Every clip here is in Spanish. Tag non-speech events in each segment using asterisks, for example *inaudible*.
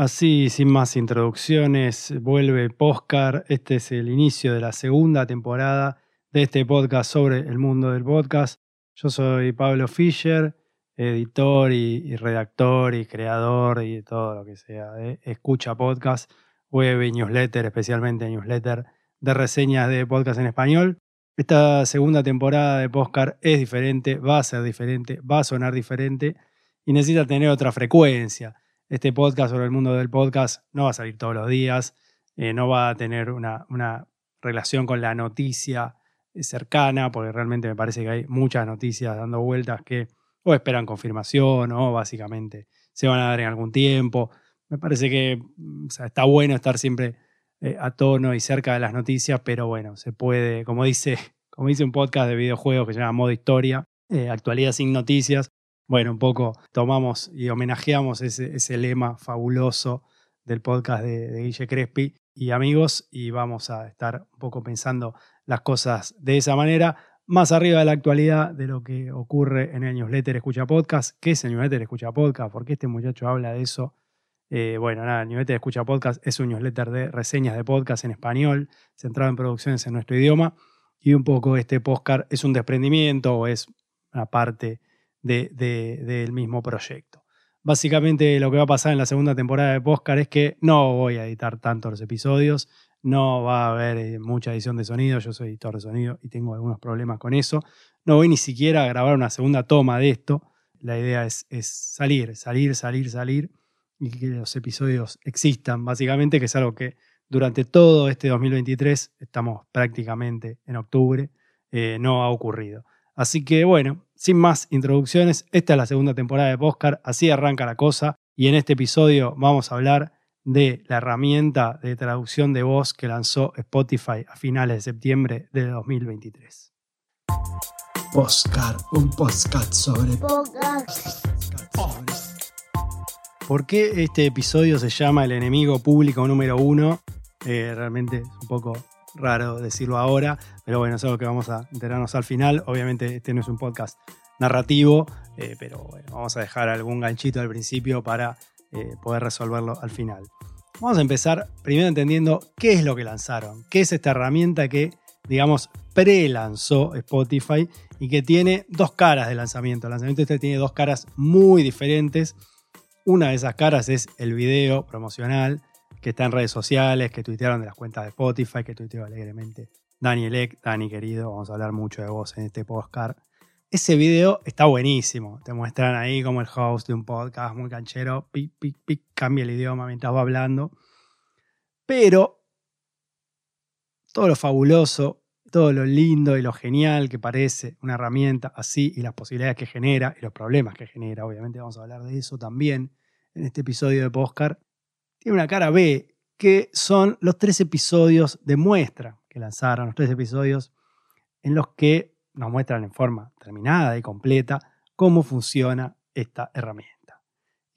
Así, sin más introducciones, vuelve Postcar. Este es el inicio de la segunda temporada de este podcast sobre el mundo del podcast. Yo soy Pablo Fischer, editor y, redactor y creador y todo lo que sea de Escucha Podcast, web y newsletter, especialmente newsletter de reseñas de podcast en español. Esta segunda temporada de Postcar es diferente, va a ser diferente, va a sonar diferente y necesita tener otra frecuencia este podcast sobre el mundo del podcast no va a salir todos los días, eh, no va a tener una, relación con la noticia eh, cercana, porque realmente me parece que hay muchas noticias dando vueltas que o esperan confirmación o básicamente se van a dar en algún tiempo. Me parece que mm, está bueno estar siempre eh, a tono y cerca de las noticias, pero bueno, se puede, como dice, *laughs* como dice un podcast de videojuegos que se llama Modo Historia, actualidad sin noticias, bueno, un poco tomamos y homenajeamos ese, lema fabuloso del podcast de, Guille Crespi y amigos y vamos a estar un poco pensando las cosas de esa manera, más arriba de la actualidad de lo que ocurre en el newsletter Escucha Podcast. ¿Qué es el newsletter Escucha Podcast? ¿Por qué este muchacho habla de eso? Eh, bueno, nada, el newsletter Escucha Podcast es un newsletter de reseñas de podcast en español, centrado en producciones en nuestro idioma y un poco este podcast es un desprendimiento o es una parte del mismo proyecto. Básicamente lo que va a pasar en la segunda temporada de Postcar es que no voy a editar tanto los episodios, no va a haber eh, mucha edición de sonido, yo soy editor de sonido y tengo algunos problemas con eso. No voy ni siquiera a grabar una segunda toma de esto. La idea es, es salir, salir, salir, salir y que los episodios existan, básicamente, que es algo que durante todo este 2023, estamos prácticamente en octubre, eh, no ha ocurrido. Así que bueno, sin más introducciones, esta es la segunda temporada de Postcard, así arranca la cosa y en este episodio vamos a hablar de la herramienta de traducción de voz que lanzó Spotify a finales de septiembre de 2023. Postcard, un podcast sobre ¿Por qué este episodio se llama El enemigo público número uno? Eh, realmente es un poco raro decirlo ahora, pero bueno, es algo que vamos a enterarnos al final. Obviamente este no es un podcast narrativo, eh, pero bueno, vamos a dejar algún ganchito al principio para eh, poder resolverlo al final. Vamos a empezar primero entendiendo qué es lo que lanzaron, qué es esta herramienta que, digamos, pre-lanzó Spotify y que tiene dos caras de lanzamiento. El lanzamiento este tiene dos caras muy diferentes. Una de esas caras es el video promocional, que está en redes sociales, que tuitearon de las cuentas de Spotify, que tuiteó alegremente Daniel Eck. Dani, querido, vamos a hablar mucho de vos en este podcast. Ese video está buenísimo. Te muestran ahí como el host de un podcast muy canchero, pic, pic, pic, cambia el idioma mientras va hablando. Pero todo lo fabuloso, todo lo lindo y lo genial que parece una herramienta así y las posibilidades que genera y los problemas que genera, obviamente vamos a hablar de eso también en este episodio de Postcard, tiene una cara B, que son los tres episodios de muestra que lanzaron, los tres episodios en los que nos muestran en forma terminada y completa cómo funciona esta herramienta.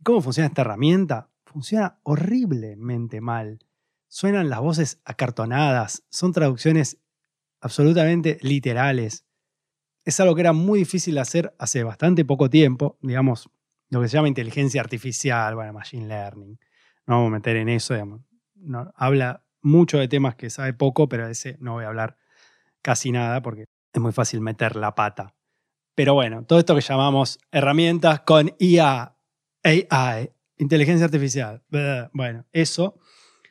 ¿Cómo funciona esta herramienta? Funciona horriblemente mal. Suenan las voces acartonadas, son traducciones absolutamente literales. Es algo que era muy difícil hacer hace bastante poco tiempo, digamos, lo que se llama inteligencia artificial, bueno, machine learning no vamos a meter en eso, No, habla mucho de temas que sabe poco, pero de ese no voy a hablar casi nada porque es muy fácil meter la pata. Pero bueno, todo esto que llamamos herramientas con IA, AI, inteligencia artificial, bueno, eso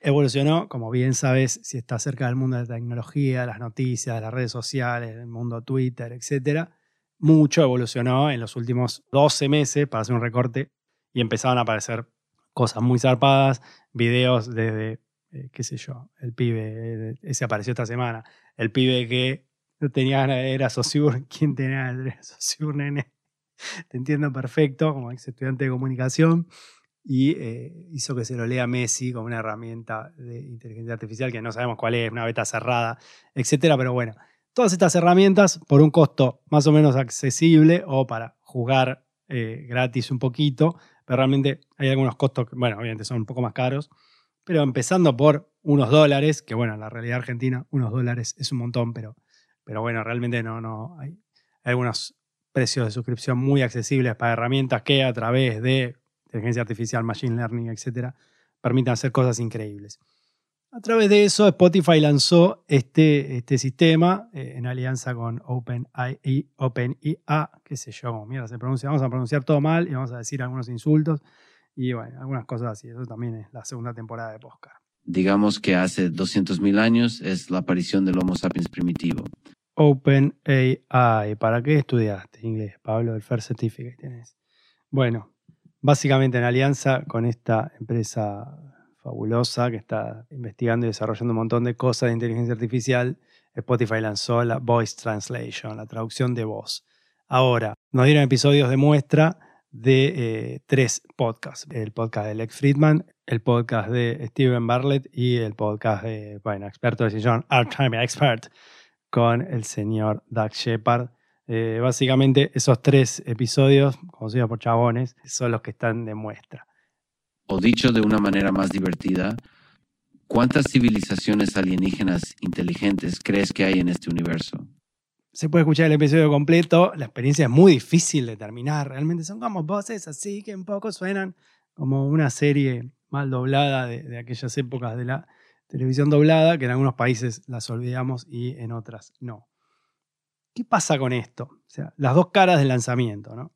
evolucionó, como bien sabes, si estás cerca del mundo de la tecnología, las noticias, las redes sociales, el mundo Twitter, etc. Mucho evolucionó en los últimos 12 meses para hacer un recorte y empezaron a aparecer cosas muy zarpadas, videos desde, eh, qué sé yo, el pibe, eh, ese apareció esta semana, el pibe que tenía era Sosur, *laughs* ¿quién tenía Sosur, nene? *laughs* Te entiendo perfecto, como ex estudiante de comunicación, y eh, hizo que se lo lea Messi como una herramienta de inteligencia artificial que no sabemos cuál es, una beta cerrada, etcétera, pero bueno, todas estas herramientas por un costo más o menos accesible o para jugar gratis un poquito, pero realmente hay algunos costos que, bueno, obviamente son un poco más caros, pero empezando por unos dólares, que bueno, en la realidad argentina unos dólares es un montón, pero, pero bueno, realmente no, no, hay, algunos precios de suscripción muy accesibles para herramientas que a través de inteligencia artificial, machine learning, etcétera, permiten hacer cosas increíbles. A través de eso, Spotify lanzó este, este sistema eh, en alianza con OpenIA, Open qué sé yo, mierda se pronuncia, vamos a pronunciar todo mal y vamos a decir algunos insultos y bueno, algunas cosas así. Eso también es la segunda temporada de Postcard. Digamos que hace 200.000 años es la aparición del Homo sapiens primitivo. OpenAI, ¿para qué estudiaste inglés, Pablo? El First Certificate tenés. Bueno, básicamente en alianza con esta empresa fabulosa que está investigando y desarrollando un montón de cosas de inteligencia artificial, Spotify lanzó la Voice Translation, la traducción de voz. Ahora, nos dieron episodios de muestra de eh, tres podcasts. El podcast de Lex Friedman, el podcast de Steven Bartlett y el podcast de, bueno, experto de sillón, Art Time Expert, con el señor Doug Shepard. Eh, básicamente esos tres episodios, conocidos por chabones, son los que están de muestra. O dicho de una manera más divertida, ¿cuántas civilizaciones alienígenas inteligentes crees que hay en este universo? Se puede escuchar el episodio completo, la experiencia es muy difícil de terminar, realmente son como voces así que un poco suenan como una serie mal doblada de, aquellas épocas de la televisión doblada, que en algunos países las olvidamos y en otras no. ¿Qué pasa con esto? O sea, las dos caras del lanzamiento, ¿no?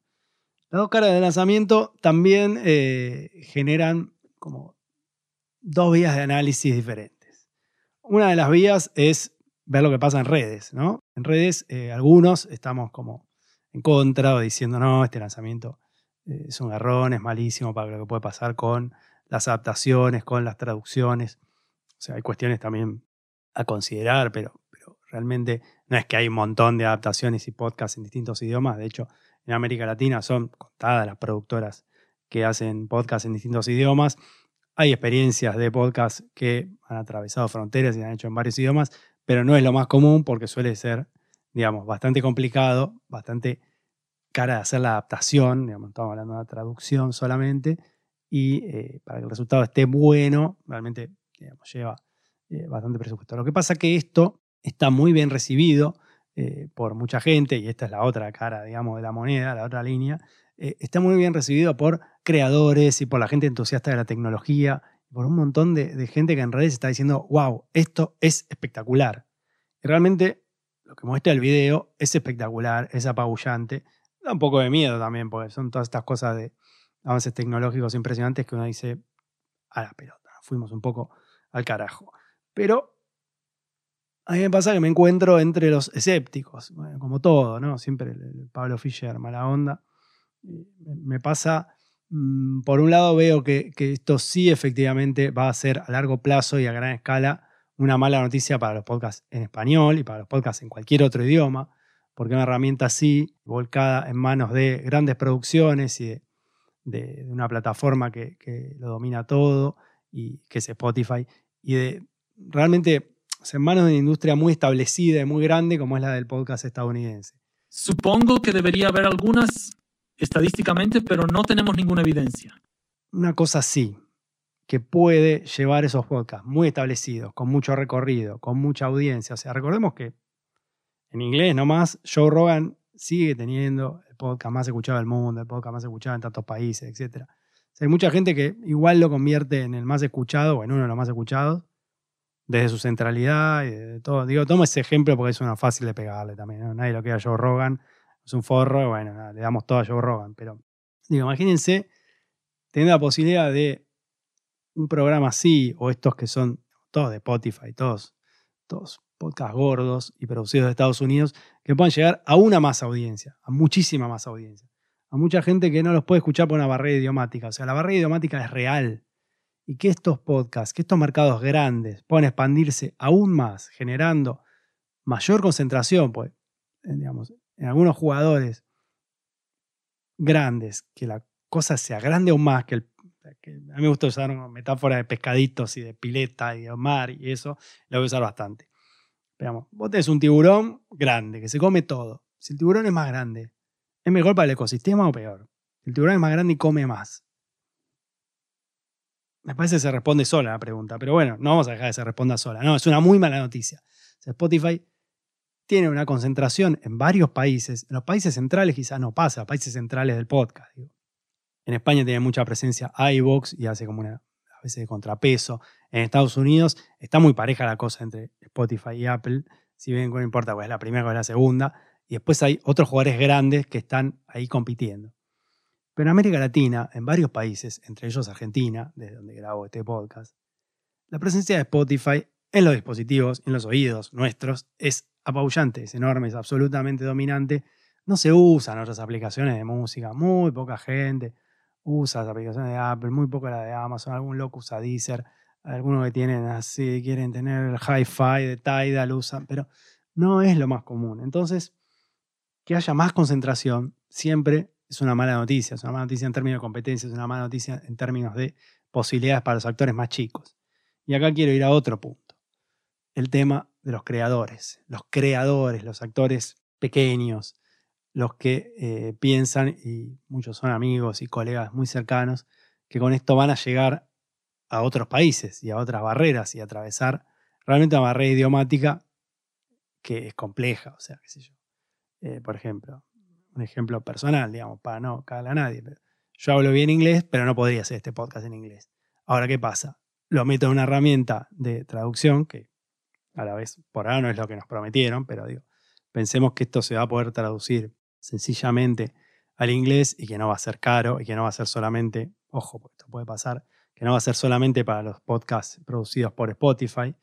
Las dos caras del lanzamiento también eh, generan como dos vías de análisis diferentes. Una de las vías es ver lo que pasa en redes, ¿no? En redes eh, algunos estamos como en contra o diciendo, no, este lanzamiento eh, es un error, es malísimo para lo que puede pasar con las adaptaciones, con las traducciones. O sea, hay cuestiones también a considerar, pero realmente no es que hay un montón de adaptaciones y podcasts en distintos idiomas. De hecho, en América Latina son contadas las productoras que hacen podcasts en distintos idiomas. Hay experiencias de podcasts que han atravesado fronteras y han hecho en varios idiomas, pero no es lo más común porque suele ser, digamos, bastante complicado, bastante cara de hacer la adaptación, digamos, estamos hablando de una traducción solamente, y eh, para que el resultado esté bueno, realmente lleva eh, bastante presupuesto. Lo que pasa es que esto está muy bien recibido eh, por mucha gente, y esta es la otra cara, digamos, de la moneda, la otra línea, eh, está muy bien recibido por creadores y por la gente entusiasta de la tecnología, por un montón de, gente que en redes está diciendo, wow, esto es espectacular. Y realmente lo que muestra el video es espectacular, es apabullante, da un poco de miedo también, porque son todas estas cosas de avances tecnológicos impresionantes que uno dice, a la pelota, fuimos un poco al carajo. Pero a mí me pasa que me encuentro entre los escépticos, como todo, ¿no? Siempre Pablo Fischer, mala onda. Me pasa, mm, por un lado veo que, esto sí efectivamente va a ser a largo plazo y a gran escala una mala noticia para los podcasts en español y para los podcasts en cualquier otro idioma, porque una herramienta así, volcada en manos de grandes producciones y de, una plataforma que, que, lo domina todo, y que es Spotify, y de realmente en manos de una industria muy establecida y muy grande como es la del podcast estadounidense. Supongo que debería haber algunas estadísticamente, pero no tenemos ninguna evidencia. Una cosa sí, que puede llevar esos podcasts muy establecidos, con mucho recorrido, con mucha audiencia. O sea, recordemos que en inglés nomás Joe Rogan sigue teniendo el podcast más escuchado del mundo, el podcast más escuchado en tantos países, etc. hay mucha gente que igual lo convierte en el más escuchado o en uno de los más escuchados, desde su centralidad y todo. Digo, tomo ese ejemplo porque es una fácil de pegarle también. Nadie lo quiere a Joe Rogan, es un forro, bueno, le damos todo a Joe Rogan. Pero, digo, imagínense tener la posibilidad de un programa así, o estos que son todos de Spotify, todos, todos podcasts gordos y producidos de Estados Unidos, que puedan llegar a una más audiencia, a muchísima más audiencia. A mucha gente que no los puede escuchar por una barrera idiomática. O sea, la barrera idiomática es real y que estos podcasts, que estos mercados grandes puedan expandirse aún más, generando mayor concentración, pues, digamos, en algunos jugadores grandes, que la cosa sea grande aún más, que, el, a mí me gusta usar una metáfora de pescaditos y de pileta y de mar y eso, lo voy a usar bastante. Veamos, vos tenés un tiburón grande que se come todo. Si el tiburón es más grande, ¿es mejor para el ecosistema o peor? El tiburón es más grande y come más. Me parece que se responde sola la pregunta, pero bueno, no vamos a dejar que se responda sola. No, es una muy mala noticia. Spotify tiene una concentración en varios países. En los países centrales quizás no pasa, países centrales del podcast. En España tiene mucha presencia iVox y hace como una veces de contrapeso. En Estados Unidos está muy pareja la cosa entre Spotify y Apple, si bien no importa cuál es la primera o es la segunda, y después hay otros jugadores grandes que están ahí compitiendo. Pero en América Latina, en varios países, entre ellos Argentina, desde donde grabo este podcast, la presencia de Spotify en los dispositivos, en los oídos nuestros, es apabullante, es enorme, es absolutamente dominante. No se usan otras aplicaciones de música, muy poca gente usa las aplicaciones de Apple, muy poca la de Amazon, algún loco usa Deezer, algunos que tienen así, quieren tener el hi-fi de Tidal, usan, pero no es lo más común. Entonces, que haya más concentración siempre es una mala noticia, es una mala noticia en términos de competencia, es una mala noticia en términos de posibilidades para los actores más chicos. Y acá quiero ir a otro punto, el tema de los creadores, los creadores, los actores pequeños, los que eh, piensan, y muchos son amigos y colegas muy cercanos, que con esto van a llegar a otros países y a otras barreras y atravesar realmente una barrera idiomática que es compleja, o sea, qué sé yo. Eh, por ejemplo, un ejemplo personal, digamos, para no cagarle a nadie. Yo hablo bien inglés, pero no podría hacer este podcast en inglés. Ahora, ¿qué pasa? Lo meto en una herramienta de traducción que a la vez por ahora no es lo que nos prometieron, pero digo, pensemos que esto se va a poder traducir sencillamente al inglés y que no va a ser caro y que no va a ser solamente, ojo, porque esto puede pasar, que no va a ser solamente para los podcasts producidos por Spotify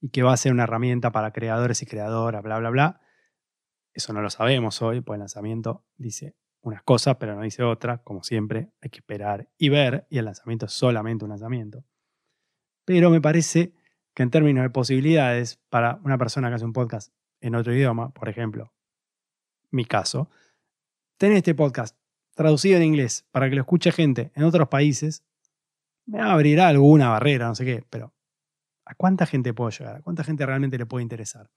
y que va a ser una herramienta para creadores y creadoras, bla, bla, bla. Eso no lo sabemos hoy, pues el lanzamiento dice unas cosas, pero no dice otras. Como siempre, hay que esperar y ver, y el lanzamiento es solamente un lanzamiento. Pero me parece que en términos de posibilidades, para una persona que hace un podcast en otro idioma, por ejemplo, mi caso, tener este podcast traducido en inglés para que lo escuche gente en otros países, me abrirá alguna barrera, no sé qué, pero ¿a cuánta gente puedo llegar? ¿A cuánta gente realmente le puede interesar?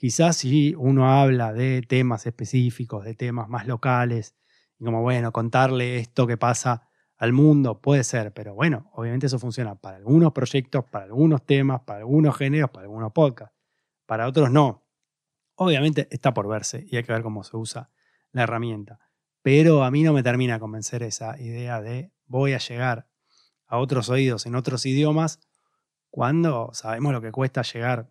Quizás si uno habla de temas específicos, de temas más locales, y como, bueno, contarle esto que pasa al mundo, puede ser, pero bueno, obviamente eso funciona para algunos proyectos, para algunos temas, para algunos géneros, para algunos podcasts. Para otros no. Obviamente está por verse y hay que ver cómo se usa la herramienta. Pero a mí no me termina de convencer esa idea de voy a llegar a otros oídos en otros idiomas cuando sabemos lo que cuesta llegar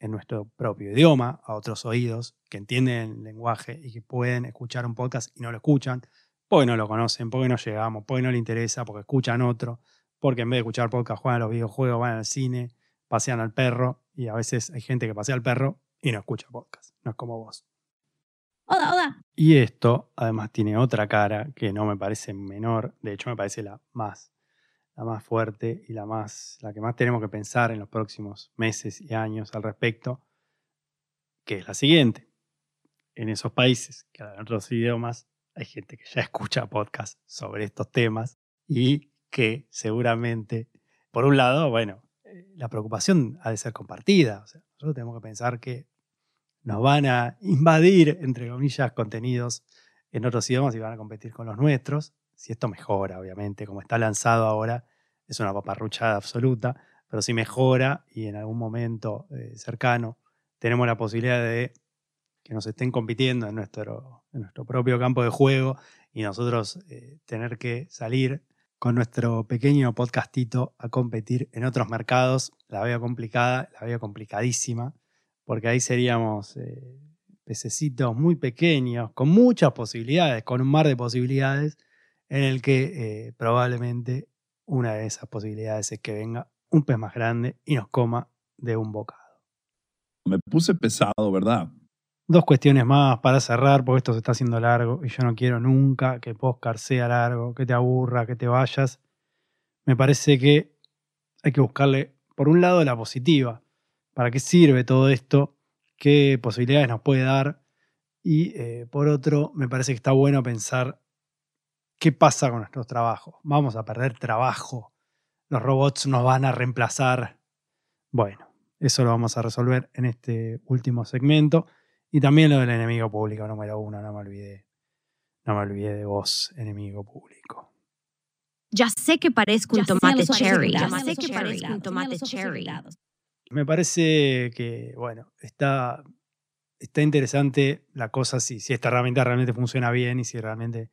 en nuestro propio idioma a otros oídos que entienden el lenguaje y que pueden escuchar un podcast y no lo escuchan, porque no lo conocen, porque no llegamos, porque no le interesa, porque escuchan otro, porque en vez de escuchar podcast juegan a los videojuegos, van al cine, pasean al perro y a veces hay gente que pasea al perro y no escucha podcast. No es como vos. Hola, hola. Y esto además tiene otra cara que no me parece menor, de hecho me parece la más, la más fuerte y la más, la que más tenemos que pensar en los próximos meses y años al respecto, que es la siguiente. En esos países que hablan otros idiomas hay gente que ya *laughs* escucha podcast sobre estos temas y que seguramente, por un lado, bueno, eh, la preocupación ha de ser compartida. Nosotros tenemos que pensar que nos van a invadir, entre comillas, contenidos en otros idiomas y van a competir con los nuestros. Si esto mejora, obviamente, como está lanzado ahora, es una paparruchada absoluta, pero si mejora y en algún momento eh, cercano tenemos la posibilidad de que nos estén compitiendo en nuestro, propio campo de juego y nosotros eh, tener que salir con nuestro pequeño podcastito a competir en otros mercados, la veo complicada, la veo complicadísima porque ahí seríamos eh, pececitos muy pequeños, con muchas posibilidades, con un mar de posibilidades, en el que eh, probablemente una de esas posibilidades es que venga un pez más grande y nos coma de un bocado. Me puse pesado, ¿verdad? Dos cuestiones más para cerrar, porque esto se está haciendo largo y yo no quiero nunca que Postcard sea largo, que te aburra, que te vayas. Me parece que hay que buscarle, por un lado, la positiva para qué sirve todo esto, qué posibilidades nos puede dar. Y eh, por otro, me parece que está bueno pensar qué pasa con nuestros trabajos. Vamos a perder trabajo. Los robots nos van a reemplazar. Bueno, eso lo vamos a resolver en este último segmento. Y también lo del enemigo público número uno, no me olvidé. No me olvidé de vos, enemigo público. Ya sé que parezco un tomate cherry. Ya sé que parezco un tomate cherry. Me parece que, bueno, está, está interesante la cosa si, si esta herramienta realmente funciona bien y si realmente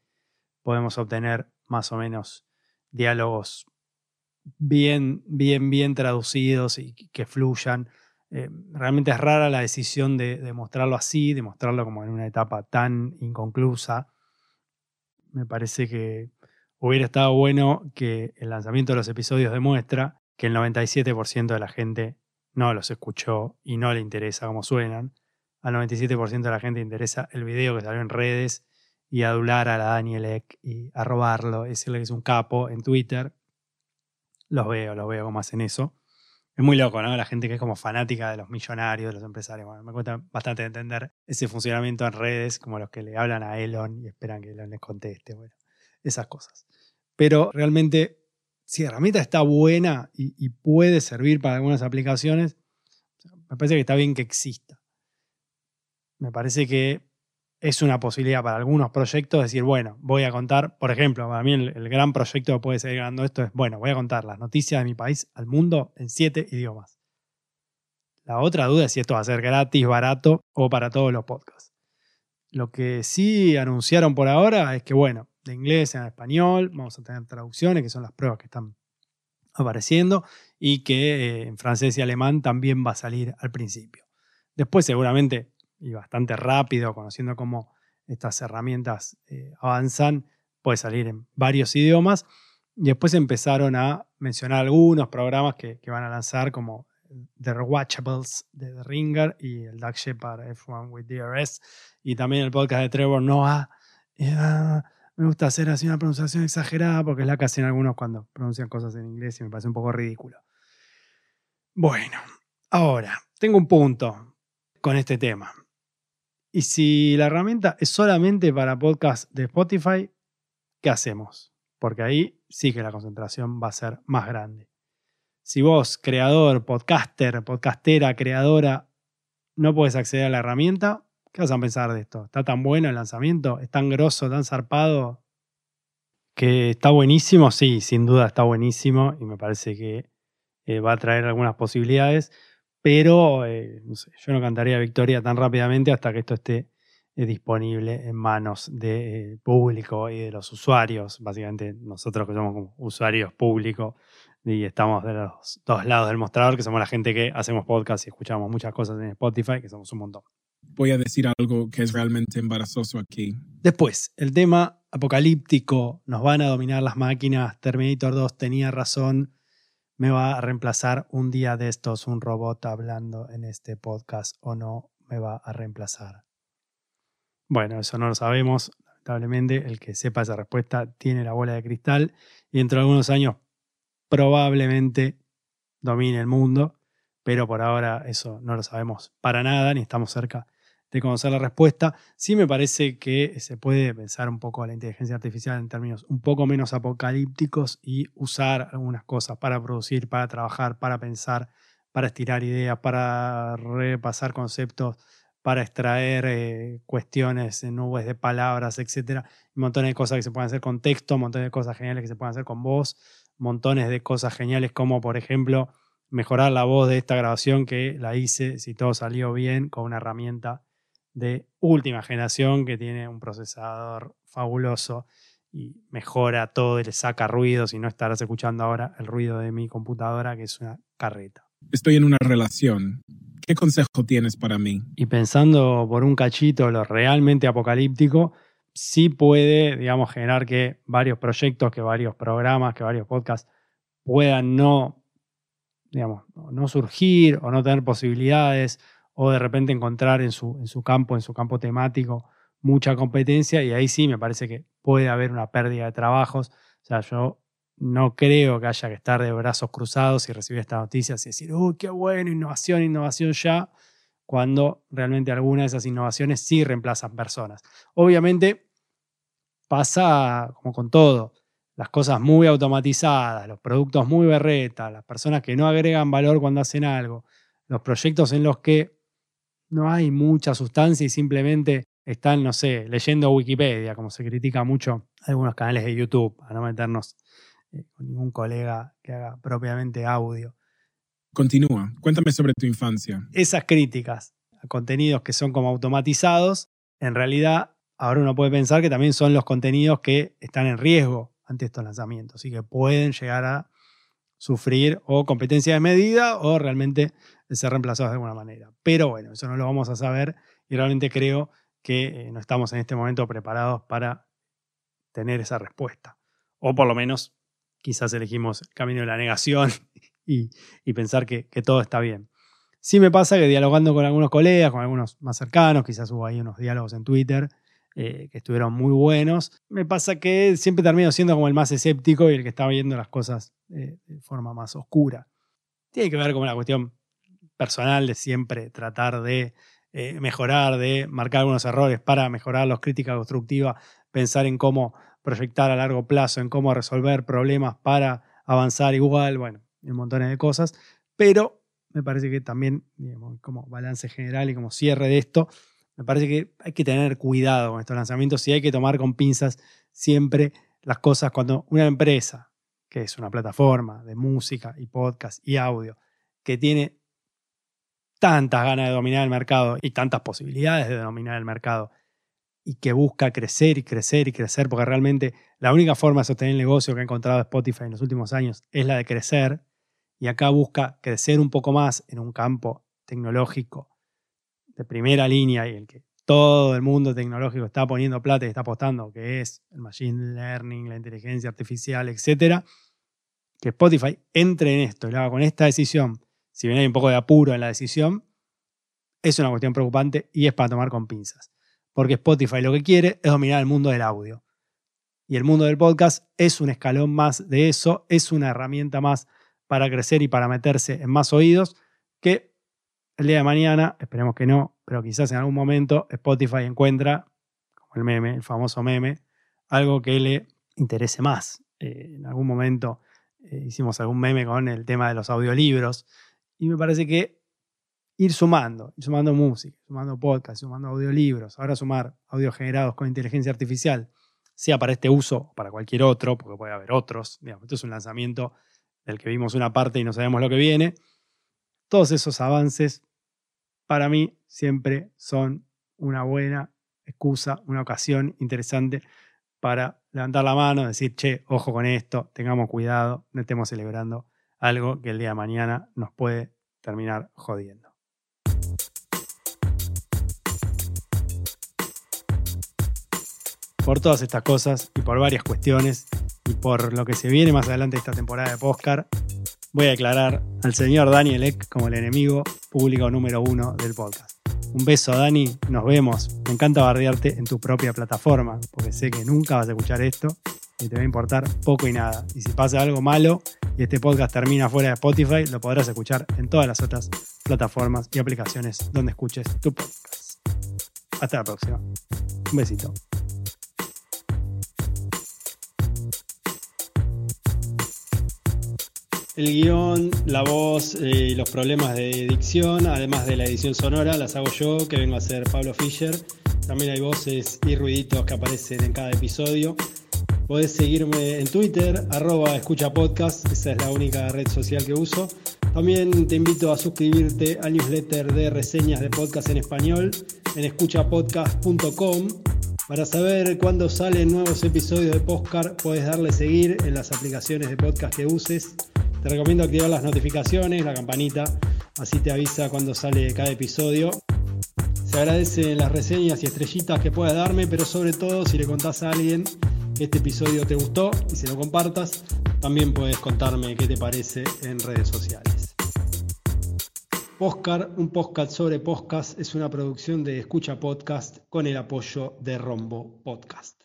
podemos obtener más o menos diálogos bien, bien, bien traducidos y que fluyan. Eh, realmente es rara la decisión de, de, mostrarlo así, de mostrarlo como en una etapa tan inconclusa. Me parece que hubiera estado bueno que el lanzamiento de los episodios demuestra que el 97% de la gente no los escuchó y no le interesa cómo suenan. Al 97% de la gente interesa el video que salió en redes y adular a la Daniel Ek y a robarlo, decirle que es un capo en Twitter. Los veo, los veo como hacen eso. Es muy loco, ¿no? La gente que es como fanática de los millonarios, de los empresarios. Bueno, me cuesta bastante entender ese funcionamiento en redes, como los que le hablan a Elon y esperan que Elon les conteste. Bueno, esas cosas. Pero realmente, si la herramienta está buena y, y puede servir para algunas aplicaciones, me parece que está bien que exista. Me parece que es una posibilidad para algunos proyectos decir, bueno, voy a contar, por ejemplo, para mí el, gran proyecto que puede seguir ganando esto es, bueno, voy a contar las noticias de mi país al mundo en siete idiomas. La otra duda es si esto va a ser gratis, barato o para todos los podcasts. Lo que sí anunciaron por ahora es que, bueno, de inglés a español, vamos a tener traducciones, que son las pruebas que están apareciendo, y que eh, en francés y alemán también va a salir al principio. Después seguramente y bastante rápido, conociendo cómo estas herramientas eh, avanzan, puede salir en varios idiomas. Y después empezaron a mencionar algunos programas que, van a lanzar, como The Rewatchables de The Ringer y el Doug Shepard F1 with DRS, y también el podcast de Trevor Noah. Uh, me gusta hacer así una pronunciación exagerada porque es la que hacen algunos cuando pronuncian cosas en inglés y me parece un poco ridículo. Bueno, ahora, tengo un punto con este tema. Y si la herramienta es solamente para podcast de Spotify, ¿qué hacemos? Porque ahí sí que la concentración va a ser más grande. Si vos, creador, podcaster, podcastera, creadora, no puedes acceder a la herramienta, ¿qué vas a pensar de esto? ¿Está tan bueno el lanzamiento? ¿Es tan grosso, tan zarpado? Que está buenísimo, sí, sin duda está buenísimo y me parece que eh, va a traer algunas posibilidades pero eh, no sé, yo no cantaría victoria tan rápidamente hasta que esto esté eh, disponible en manos del público y de los usuarios. Básicamente nosotros que somos como usuarios públicos y estamos de los dos lados del mostrador, que somos la gente que hacemos podcast y escuchamos muchas cosas en Spotify, que somos un montón. Voy a decir algo que es realmente embarazoso aquí. Después, el tema apocalíptico, nos van a dominar las máquinas, Terminator 2 tenía razón, me va a reemplazar un día de estos un robot hablando en este podcast o no me va a reemplazar. Bueno, eso no lo sabemos. Lamentablemente, el que sepa esa respuesta tiene la bola de cristal y dentro de algunos años probablemente domine el mundo, pero por ahora eso no lo sabemos para nada ni estamos cerca de conocer la respuesta. Sí me parece que se puede pensar un poco la inteligencia artificial en términos un poco menos apocalípticos y usar algunas cosas para producir, para trabajar, para pensar, para estirar ideas, para repasar conceptos, para extraer eh, cuestiones en nubes de palabras, etc. Un de cosas que se pueden hacer con texto, un montón de cosas geniales que se pueden hacer con voz, montones de cosas geniales como, por ejemplo, mejorar la voz de esta grabación que la hice, si todo salió bien, con una herramienta de última generación que tiene un procesador fabuloso y mejora todo y le saca ruidos y no estarás escuchando ahora el ruido de mi computadora que es una carreta. Estoy en una relación. ¿Qué consejo tienes para mí? Y pensando por un cachito lo realmente apocalíptico, sí puede, digamos, generar que varios proyectos, que varios programas, que varios podcasts puedan no, digamos, no surgir o no tener posibilidades o de repente encontrar en su, en su campo, en su campo temático, mucha competencia y ahí sí me parece que puede haber una pérdida de trabajos. O sea, yo no creo que haya que estar de brazos cruzados y recibir estas noticias y decir, uy, qué bueno, innovación, innovación ya, cuando realmente algunas de esas innovaciones sí reemplazan personas. Obviamente pasa como con todo, las cosas muy automatizadas, los productos muy berretas, las personas que no agregan valor cuando hacen algo, los proyectos en los que no hay mucha sustancia y simplemente están, no sé, leyendo Wikipedia, como se critica mucho algunos canales de YouTube, a no meternos eh, con ningún colega que haga propiamente audio. Continúa, cuéntame sobre tu infancia. Esas críticas a contenidos que son como automatizados, en realidad ahora uno puede pensar que también son los contenidos que están en riesgo ante estos lanzamientos y que pueden llegar a sufrir o competencia de medida o realmente ser reemplazados de alguna manera. Pero bueno, eso no lo vamos a saber y realmente creo que eh, no estamos en este momento preparados para tener esa respuesta. O por lo menos quizás elegimos el camino de la negación *laughs* y, pensar que, todo está bien. Sí me pasa que dialogando con algunos colegas, con algunos más cercanos, quizás hubo ahí unos diálogos en Twitter eh, que estuvieron muy buenos, me pasa que siempre termino siendo como el más escéptico y el que está viendo las cosas eh, de forma más oscura. Tiene que ver con la cuestión personal de siempre tratar de eh, mejorar, de marcar algunos errores para mejorar los crítica constructiva, pensar en cómo proyectar a largo plazo, en cómo resolver problemas para avanzar igual, bueno, un montón de cosas, pero me parece que también, como balance general y como cierre de esto, me parece que hay que tener cuidado con estos lanzamientos y hay que tomar con pinzas siempre las cosas cuando una empresa, que es una plataforma de música y podcast y audio, que tiene tantas ganas de dominar el mercado y tantas posibilidades de dominar el mercado y que busca crecer y crecer y crecer, porque realmente la única forma de sostener el negocio que ha encontrado Spotify en los últimos años es la de crecer, y acá busca crecer un poco más en un campo tecnológico de primera línea y el que todo el mundo tecnológico está poniendo plata y está apostando, que es el machine learning, la inteligencia artificial, etcétera, que Spotify entre en esto y lo haga con esta decisión si bien hay un poco de apuro en la decisión, es una cuestión preocupante y es para tomar con pinzas. Porque Spotify lo que quiere es dominar el mundo del audio. Y el mundo del podcast es un escalón más de eso, es una herramienta más para crecer y para meterse en más oídos que el día de mañana, esperemos que no, pero quizás en algún momento Spotify encuentra, como el meme, el famoso meme, algo que le interese más. Eh, en algún momento eh, hicimos algún meme con el tema de los audiolibros y me parece que ir sumando, ir sumando música, sumando podcast, sumando audiolibros, ahora sumar audios generados con inteligencia artificial, sea para este uso o para cualquier otro, porque puede haber otros. Digamos, esto es un lanzamiento del que vimos una parte y no sabemos lo que viene. Todos esos avances, para mí, siempre son una buena excusa, una ocasión interesante para levantar la mano, decir, che, ojo con esto, tengamos cuidado, no estemos celebrando algo que el día de mañana nos puede terminar jodiendo. Por todas estas cosas y por varias cuestiones y por lo que se viene más adelante esta temporada de Postcar, voy a declarar al señor Daniel Eck como el enemigo público número uno del podcast. Un beso, Dani. Nos vemos. Me encanta bardearte en tu propia plataforma, porque sé que nunca vas a escuchar esto y te va a importar poco y nada. Y si pasa algo malo y este podcast termina fuera de Spotify, lo podrás escuchar en todas las otras plataformas y aplicaciones donde escuches tu podcast. Hasta la próxima. Un besito. El guion, la voz eh, y los problemas de dicción, además de la edición sonora, las hago yo, que vengo a ser Pablo Fischer. También hay voces y ruiditos que aparecen en cada episodio. Podés seguirme en Twitter, arroba esa es la única red social que uso. También te invito a suscribirte al newsletter de reseñas de podcast en español en escuchapodcast.com. Para saber cuándo salen nuevos episodios de podcast, puedes darle seguir en las aplicaciones de podcast que uses. Te recomiendo activar las notificaciones, la campanita, así te avisa cuando sale cada episodio. Se agradecen las reseñas y estrellitas que puedas darme, pero sobre todo si le contás a alguien este episodio te gustó y si lo compartas, también puedes contarme qué te parece en redes sociales. Postcard, un podcast sobre podcast, es una producción de Escucha Podcast con el apoyo de Rombo Podcast.